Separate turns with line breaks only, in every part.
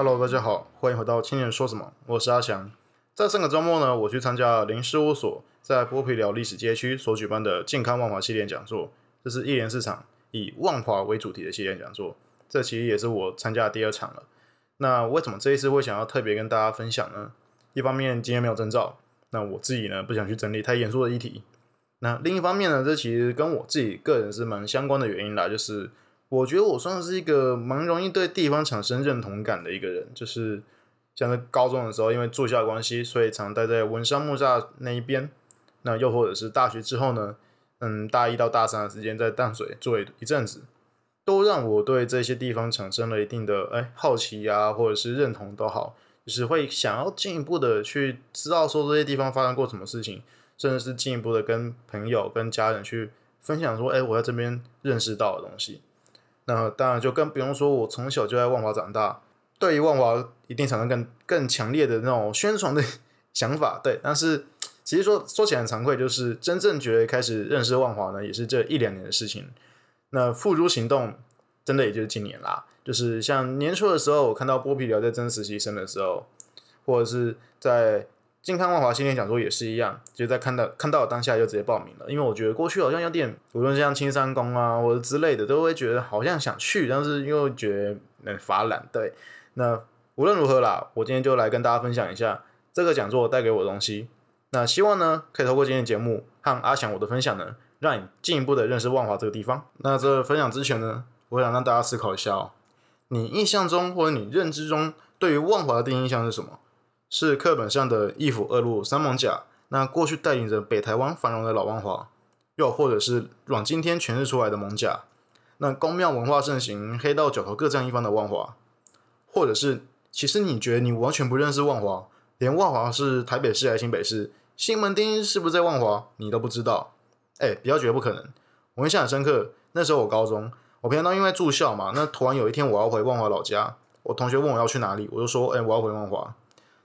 Hello，大家好，欢迎回到青年说什么，我是阿翔。在上个周末呢，我去参加林事务所在剥皮寮历史街区所举办的健康万华系列讲座，这是一连四场以万华为主题的系列讲座。这其实也是我参加的第二场了。那为什么这一次会想要特别跟大家分享呢？一方面今天没有征兆，那我自己呢不想去整理太严肃的议题。那另一方面呢，这其实跟我自己个人是蛮相关的原因啦，就是我觉得我算是一个蛮容易对地方产生认同感的一个人，就是像在高中的时候，因为住校关系，所以常待在文山木栅那一边。那又或者是大学之后呢，嗯，大一到大三的时间在淡水住一阵子，都让我对这些地方产生了一定的哎好奇啊，或者是认同都好，就是会想要进一步的去知道说这些地方发生过什么事情。甚至是进一步的跟朋友、跟家人去分享说：“哎，我在这边认识到的东西。”那当然就更不用说，我从小就在万华长大，对于万华一定产生更更强烈的那种宣传的 想法。对，但是其实说说起来很惭愧，就是真正觉得开始认识万华呢，也是这一两年的事情。那付诸行动，真的也就是今年啦。就是像年初的时候，我看到剥皮寮在征实习生的时候，或者是在。健康万华新年讲座也是一样，就在看到看到当下就直接报名了，因为我觉得过去好像有点，无论像青山宫啊或者之类的，都会觉得好像想去，但是又觉得乏懒。对，那无论如何啦，我今天就来跟大家分享一下这个讲座带给我的东西。那希望呢，可以透过今天的节目和阿翔我的分享呢，让你进一步的认识万华这个地方。那这分享之前呢，我想让大家思考一下哦，你印象中或者你认知中对于万华的第一印象是什么？是课本上的一府二路三艋甲，那过去带领着北台湾繁荣的老万华，又或者是阮经天诠释出来的艋甲，那公庙文化盛行、黑道角头各占一方的万华，或者是其实你觉得你完全不认识万华，连万华是台北市还是新北市，西门町是不是在万华，你都不知道？哎，不要觉得不可能，我印象很深刻。那时候我高中，我平常因为住校嘛，那突然有一天我要回万华老家，我同学问我要去哪里，我就说，哎，我要回万华。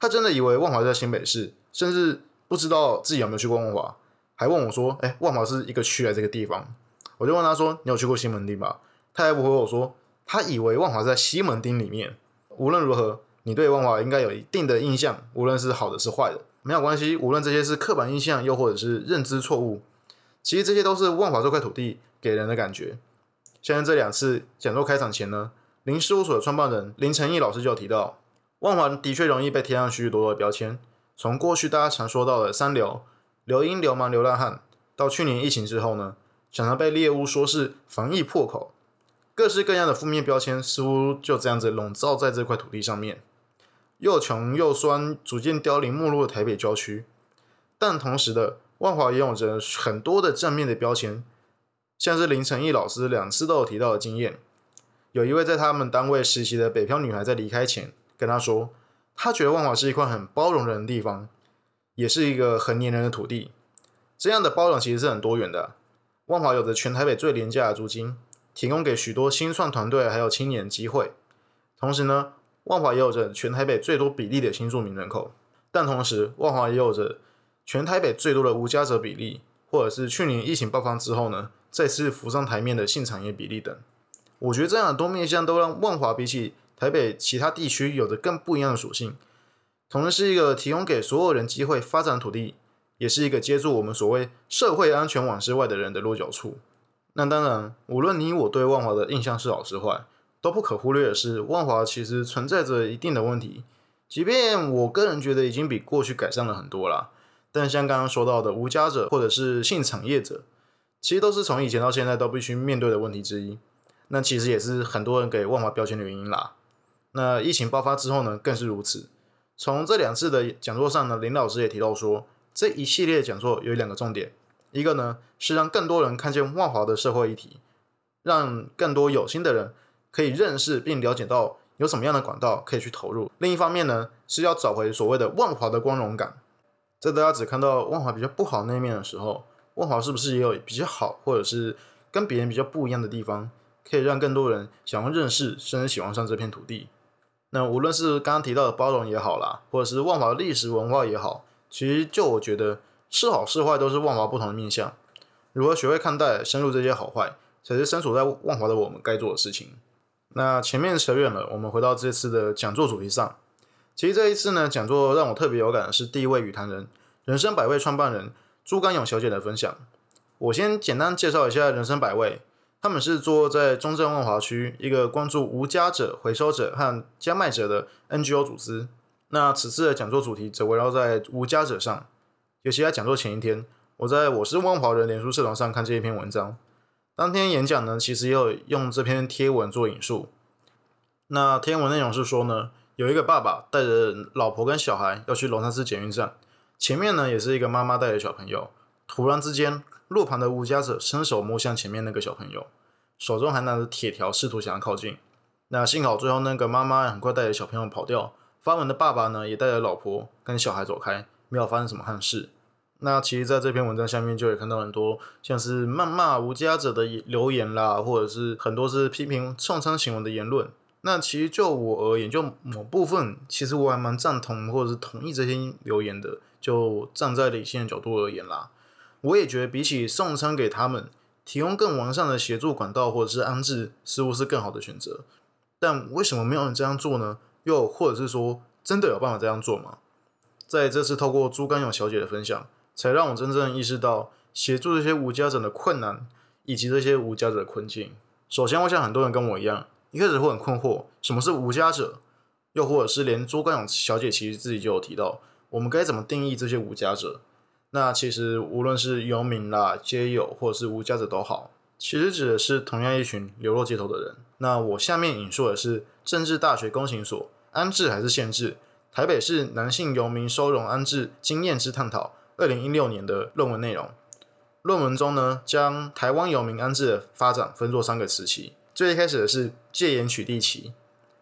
他真的以为万华在新北市，甚至不知道自己有没有去过万华，还问我说：“哎，万华是一个区在这个地方？”我就问他说：“你有去过西门町吧？”他还不回我说：“他以为万华在西门町里面。”无论如何，你对万华应该有一定的印象，无论是好的是坏的，没有关系。无论这些是刻板印象，又或者是认知错误，其实这些都是万华这块土地给人的感觉。像这两次讲座开场前呢，林事务所的创办人林成义老师就有提到。万华的确容易被贴上许许多多的标签，从过去大家常说到的三流、流英、流氓、流浪汉，到去年疫情之后呢，常常被猎物说是防疫破口，各式各样的负面标签似乎就这样子笼罩在这块土地上面。又穷又酸、逐渐凋零没落的台北郊区，但同时的万华也有着很多的正面的标签，像是林成义老师两次都有提到的经验，有一位在他们单位实习的北漂女孩在离开前。跟他说，他觉得万华是一块很包容人的地方，也是一个很黏人的土地。这样的包容其实是很多元的。万华有着全台北最廉价的租金，提供给许多新创团队还有青年机会。同时呢，万华也有着全台北最多比例的新住民人口。但同时，万华也有着全台北最多的无家者比例，或者是去年疫情爆发之后呢，再次浮上台面的性产业比例等。我觉得这样的多面向都让万华比起台北其他地区有着更不一样的属性，同时是一个提供给所有人机会发展土地，也是一个接住我们所谓社会安全网之外的人的落脚处。那当然，无论你我对万华的印象是好是坏，都不可忽略的是，万华其实存在着一定的问题。即便我个人觉得已经比过去改善了很多啦，但像刚刚说到的无家者或者是性产业者，其实都是从以前到现在都必须面对的问题之一。那其实也是很多人给万华标签的原因啦。那疫情爆发之后呢，更是如此。从这两次的讲座上呢，林老师也提到说，这一系列讲座有两个重点，一个呢是让更多人看见万华的社会议题，让更多有心的人可以认识并了解到有什么样的管道可以去投入；另一方面呢，是要找回所谓的万华的光荣感。在大家只看到万华比较不好那一面的时候，万华是不是也有比较好，或者是跟别人比较不一样的地方，可以让更多人想要认识，甚至喜欢上这片土地？那无论是刚刚提到的包容也好啦，或者是万华的历史文化也好，其实就我觉得是好是坏都是万华不同的面向。如何学会看待、深入这些好坏，才是身处在万华的我们该做的事情。那前面扯远了，我们回到这次的讲座主题上。其实这一次呢，讲座让我特别有感的是第一位语坛人——人生百味创办人朱甘勇小姐的分享。我先简单介绍一下人生百味，他们是做在中正万华区一个关注无家者、回收者和加卖者的 NGO 组织。那此次的讲座主题则围绕在无家者上。尤其在讲座前一天，我在我是万华人脸书社团上看这一篇文章。当天演讲呢，其实也有用这篇贴文做引述。那贴文内容是说呢，有一个爸爸带着老婆跟小孩要去龙山寺捷运站，前面呢也是一个妈妈带着小朋友。突然之间，路旁的无家者伸手摸向前面那个小朋友，手中还拿着铁条，试图想要靠近。那幸好最后那个妈妈很快带着小朋友跑掉，发文的爸爸呢也带着老婆跟小孩走开，没有发生什么憾事。那其实，在这篇文章下面就会看到很多像是谩骂无家者的留言啦，或者是很多是批评创伤行为的言论。那其实就我而言，就某部分，其实我还蛮赞同或者是同意这些留言的。就站在理性的角度而言啦，我也觉得比起送餐给他们，提供更完善的协助管道或者是安置，似乎是更好的选择。但为什么没有人这样做呢？又或者是说，真的有办法这样做吗？在这次透过朱甘勇小姐的分享。才让我真正意识到协助这些无家者的困难，以及这些无家者的困境。首先，我想很多人跟我一样，一开始会很困惑，什么是无家者？又或者是连朱甘勇小姐其实自己就有提到，我们该怎么定义这些无家者？那其实无论是游民啦、街友，或者是无家者都好，其实指的是同样一群流落街头的人。那我下面引述的是政治大学公行所安置还是限制？台北市男性游民收容安置经验之探讨。二零一六年的论文内容，论文中呢，将台湾游民安置的发展分作三个时期。最一开始的是戒严取缔期，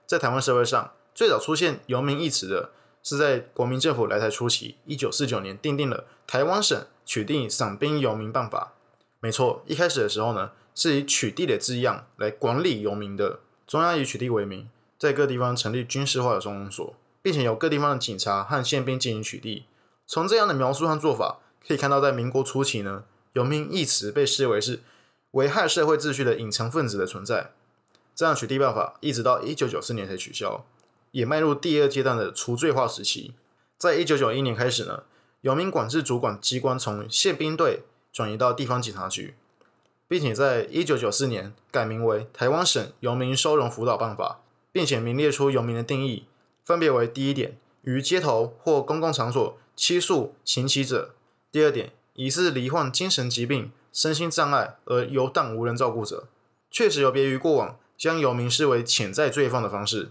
在台湾社会上最早出现游民一词的，是在国民政府来台初期，一九四九年订定了台湾省取缔散兵游民办法。没错，一开始的时候呢，是以取缔的字样来管理游民的。中央以取缔为名，在各地方成立军事化的收容所，并且由各地方的警察和宪兵进行取缔。从这样的描述和做法，可以看到，在民国初期呢，游民一词被视为是危害社会秩序的隐藏分子的存在。这样取缔办法一直到一九九四年才取消，也迈入第二阶段的除罪化时期。在一九九一年开始呢，游民管制主管机关从宪兵队转移到地方警察局，并且在一九九四年改名为《台湾省游民收容辅导办法》，并且明列出游民的定义，分别为第一点，于街头或公共场所。欺诉行乞者。第二点，疑似罹患精神疾病、身心障碍而游荡无人照顾者，确实有别于过往将游民视为潜在罪犯的方式，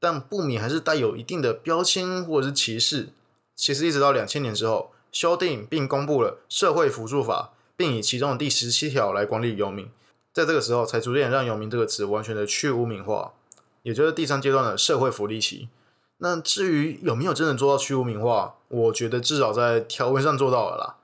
但不免还是带有一定的标签或者是歧视。其实一直到两千年之后，修订并公布了社会辅助法，并以其中的第十七条来管理游民，在这个时候才逐渐让游民这个词完全的去污名化，也就是第三阶段的社会福利期。那至于有没有真的做到去污名化，我觉得至少在条文上做到了啦。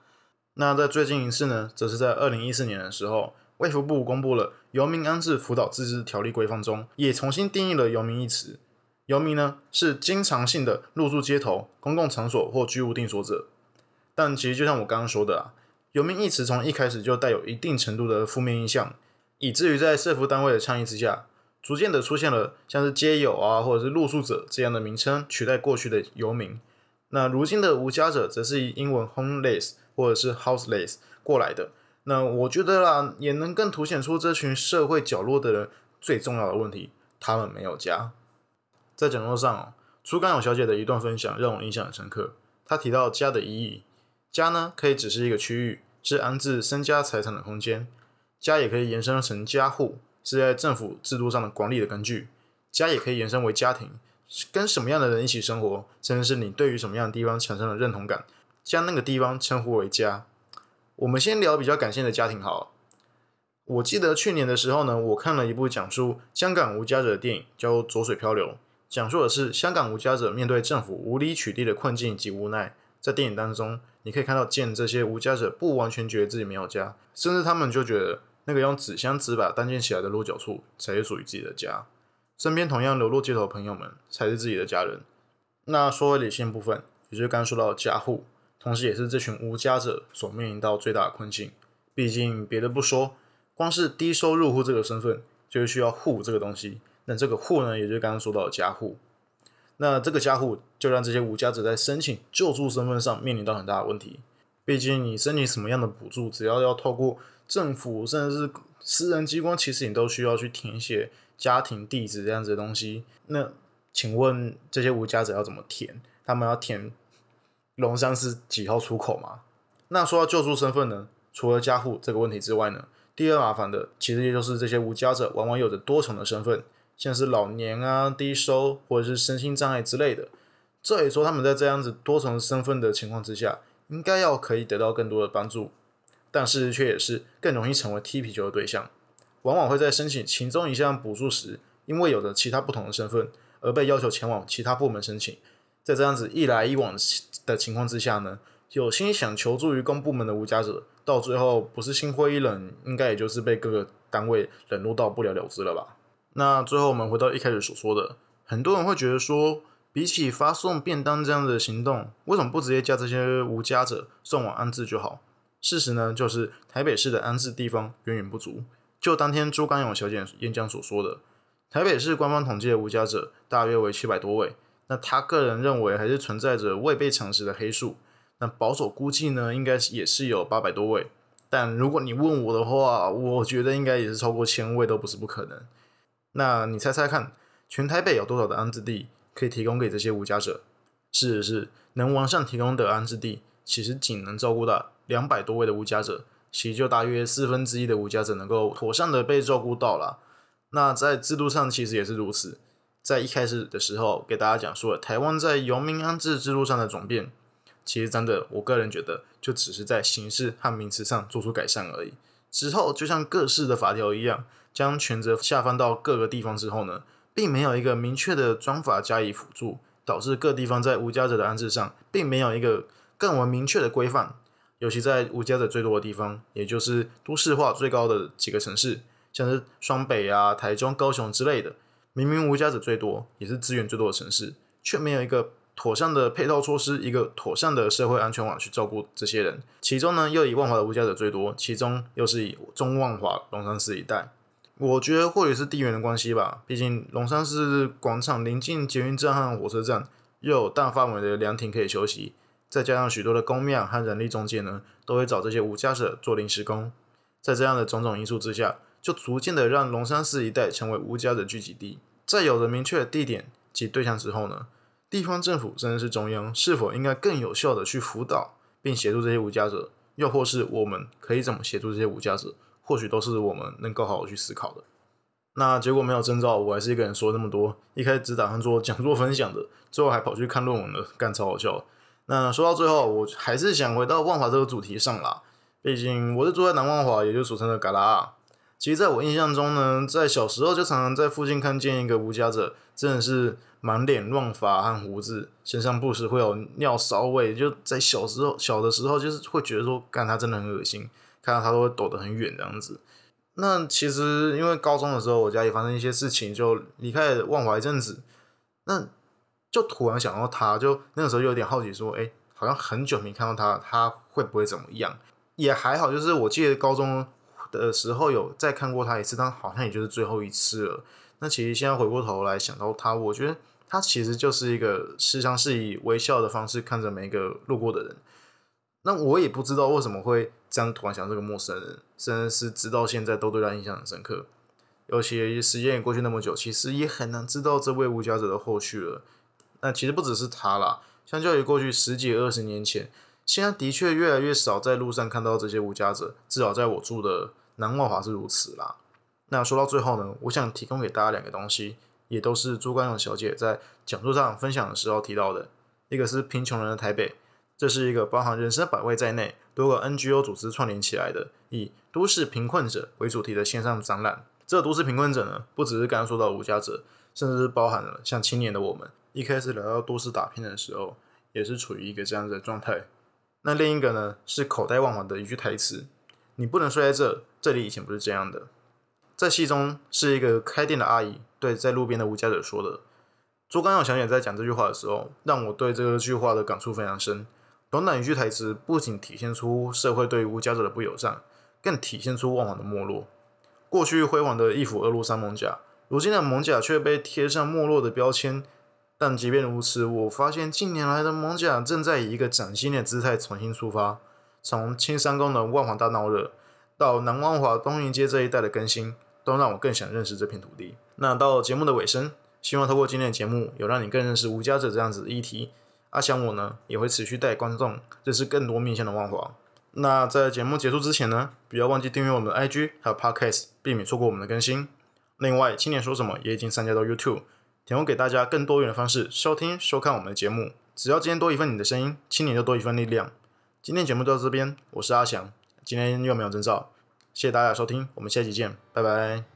那在最近一次呢，则是在二零一四年的时候，卫福部公布了《游民安置辅导自治条例规范》中，也重新定义了“游民”一词。游民呢，是经常性的入住街头、公共场所或居无定所者。但其实就像我刚刚说的啊，“游民”一词从一开始就带有一定程度的负面印象，以至于在社服单位的倡议之下。逐渐的出现了像是街友啊，或者是露宿者这样的名称，取代过去的游民。那如今的无家者，则是以英文 homeless 或者是 houseless 过来的。那我觉得啦，也能更凸显出这群社会角落的人最重要的问题：他们没有家。在讲座上，朱刚勇小姐的一段分享让我印象很深刻。她提到家的意义，家呢可以只是一个区域，是安置身家财产的空间；家也可以延伸成家户。是在政府制度上的管理的根据，家也可以延伸为家庭，跟什么样的人一起生活，甚至是你对于什么样的地方产生了认同感，将那个地方称呼为家。我们先聊比较感性的家庭好。我记得去年的时候呢，我看了一部讲述香港无家者的电影，叫《浊水漂流》，讲述的是香港无家者面对政府无理取缔的困境及无奈。在电影当中，你可以看到见这些无家者不完全觉得自己没有家，甚至他们就觉得。那个用纸箱、纸板搭建起来的落脚处，才是属于自己的家。身边同样流落街头的朋友们，才是自己的家人。那说回理性部分，也就是刚刚说到的家户，同时也是这群无家者所面临到最大的困境。毕竟别的不说，光是低收入户这个身份，就是需要户这个东西，那这个户呢，也就是刚刚说到的家户。那这个家户就让这些无家者在申请救助身份上面临到很大的问题。毕竟你申请什么样的补助，只要要透过政府甚至是私人机关，其实你都需要去填写家庭地址这样子的东西。那请问这些无家者要怎么填？他们要填龙山是几号出口吗？那说到救助身份呢？除了家户这个问题之外呢，第二麻烦的其实也就是这些无家者往往有着多重的身份。像是老年啊、低收或者是身心障碍之类的，这也说他们在这样子多重身份的情况之下，应该要可以得到更多的帮助，但是却也是更容易成为踢皮球的对象，往往会在申请其中一项补助时，因为有着其他不同的身份，而被要求前往其他部门申请，在这样子一来一往的情况之下呢，有心想求助于公部门的无家者，到最后不是心灰意冷，应该也就是被各个单位冷落到不了了之了吧。那最后我们回到一开始所说的，很多人会觉得说，比起发送便当这样的行动，为什么不直接将这些无家者送往安置就好？事实呢，就是台北市的安置地方远远不足。就当天朱刚勇小姐演讲所说的，台北市官方统计的无家者大约为七百多位。那他个人认为还是存在着未被偿实的黑数。那保守估计呢，应该也是有八百多位。但如果你问我的话，我觉得应该也是超过千位都不是不可能。那你猜猜看，全台北有多少的安置地可以提供给这些无家者？事实是，能往上提供的安置地，其实仅能照顾到两百多位的无家者，其实就大约四分之一的无家者能够妥善的被照顾到了。那在制度上其实也是如此。在一开始的时候，给大家讲述了台湾在游民安置制度上的转变，其实真的，我个人觉得，就只是在形式和名词上做出改善而已。之后，就像各式的法条一样。将权责下放到各个地方之后呢，并没有一个明确的专法加以辅助，导致各地方在无家者的安置上，并没有一个更为明确的规范。尤其在无家者最多的地方，也就是都市化最高的几个城市，像是双北啊、台中、高雄之类的，明明无家者最多，也是资源最多的城市，却没有一个妥善的配套措施，一个妥善的社会安全网去照顾这些人。其中呢，又以万华的无家者最多，其中又是以中万华、龙山寺一带。我觉得或许是地缘的关系吧，毕竟龙山寺广场临近捷运站和火车站，又有大范围的凉亭可以休息，再加上许多的公庙和人力中介呢，都会找这些无家者做临时工，在这样的种种因素之下，就逐渐的让龙山寺一带成为无家者聚集地。在有了明确的地点及对象之后呢，地方政府甚至是中央，是否应该更有效的去辅导并协助这些无家者，又或是我们可以怎么协助这些无家者？或许都是我们能够好好去思考的。那结果没有征兆，我还是一个人说那么多。一开始只打算做 讲座分享的，最后还跑去看论文了，干超好笑。那说到最后，我还是想回到万华这个主题上啦。毕竟我是住在南万华，也就俗称的嘎拉。其实在我印象中呢，在小时候就常常在附近看见一个无家者，真的是满脸乱发和胡子，身上不时会有尿骚味。就在小时候小的时候，就是会觉得说，干他真的很恶心。看到他都会躲得很远这样子。那其实因为高中的时候，我家里发生一些事情，就离开了万华一阵子。那就突然想到他，就那个时候有点好奇，说：“哎，好像很久没看到他，他会不会怎么样？”也还好，就是我记得高中的时候有再看过他一次，但好像也就是最后一次了。那其实现在回过头来想到他，我觉得他其实就是一个时常是以微笑的方式看着每一个路过的人。那我也不知道为什么会这样突然想这个陌生人，甚至是直到现在都对他印象很深刻。尤其时间也过去那么久，其实也很难知道这位无家者的后续了。那其实不只是他啦，相较于过去十几二十年前，现在的确越来越少在路上看到这些无家者，至少在我住的南万华是如此啦。那说到最后呢，我想提供给大家两个东西，也都是朱冠勇小姐在讲座上分享的时候提到的，一个是贫穷人的台北。这是一个包含人生百味在内多个 NGO 组织串联起来的，以都市贫困者为主题的线上展览。这都市贫困者呢，不只是刚刚说到无家者，甚至是包含了像青年的我们。一开始聊到都市打拼的时候，也是处于一个这样子的状态。那另一个呢，是口袋万华的一句台词：“你不能睡在这，这里以前不是这样的。”在戏中是一个开店的阿姨对在路边的无家者说的。朱刚耀小姐在讲这句话的时候，让我对这句话的感触非常深。短短一句台词，不仅体现出社会对无家者的不友善，更体现出旺旺的没落。过去辉煌的一府二路三猛甲，如今的蒙甲却被贴上没落的标签。但即便如此，我发现近年来的蒙甲正在以一个崭新的姿态重新出发。从青山宫的万华大闹热，到南万华东营街这一带的更新，都让我更想认识这片土地。那到节目的尾声，希望透过今天的节目，有让你更认识无家者这样子的议题。阿翔我呢，也会持续带观众认识更多面向的万华。那在节目结束之前呢，不要忘记订阅我们的 IG 还有 Podcast，避免错过我们的更新。另外，青年说什么也已经上架到 YouTube，提供给大家更多元的方式收听、收看我们的节目。只要今天多一份你的声音，青年就多一份力量。今天节目就到这边，我是阿翔，今天又没有征兆，谢谢大家收听，我们下期见，拜拜。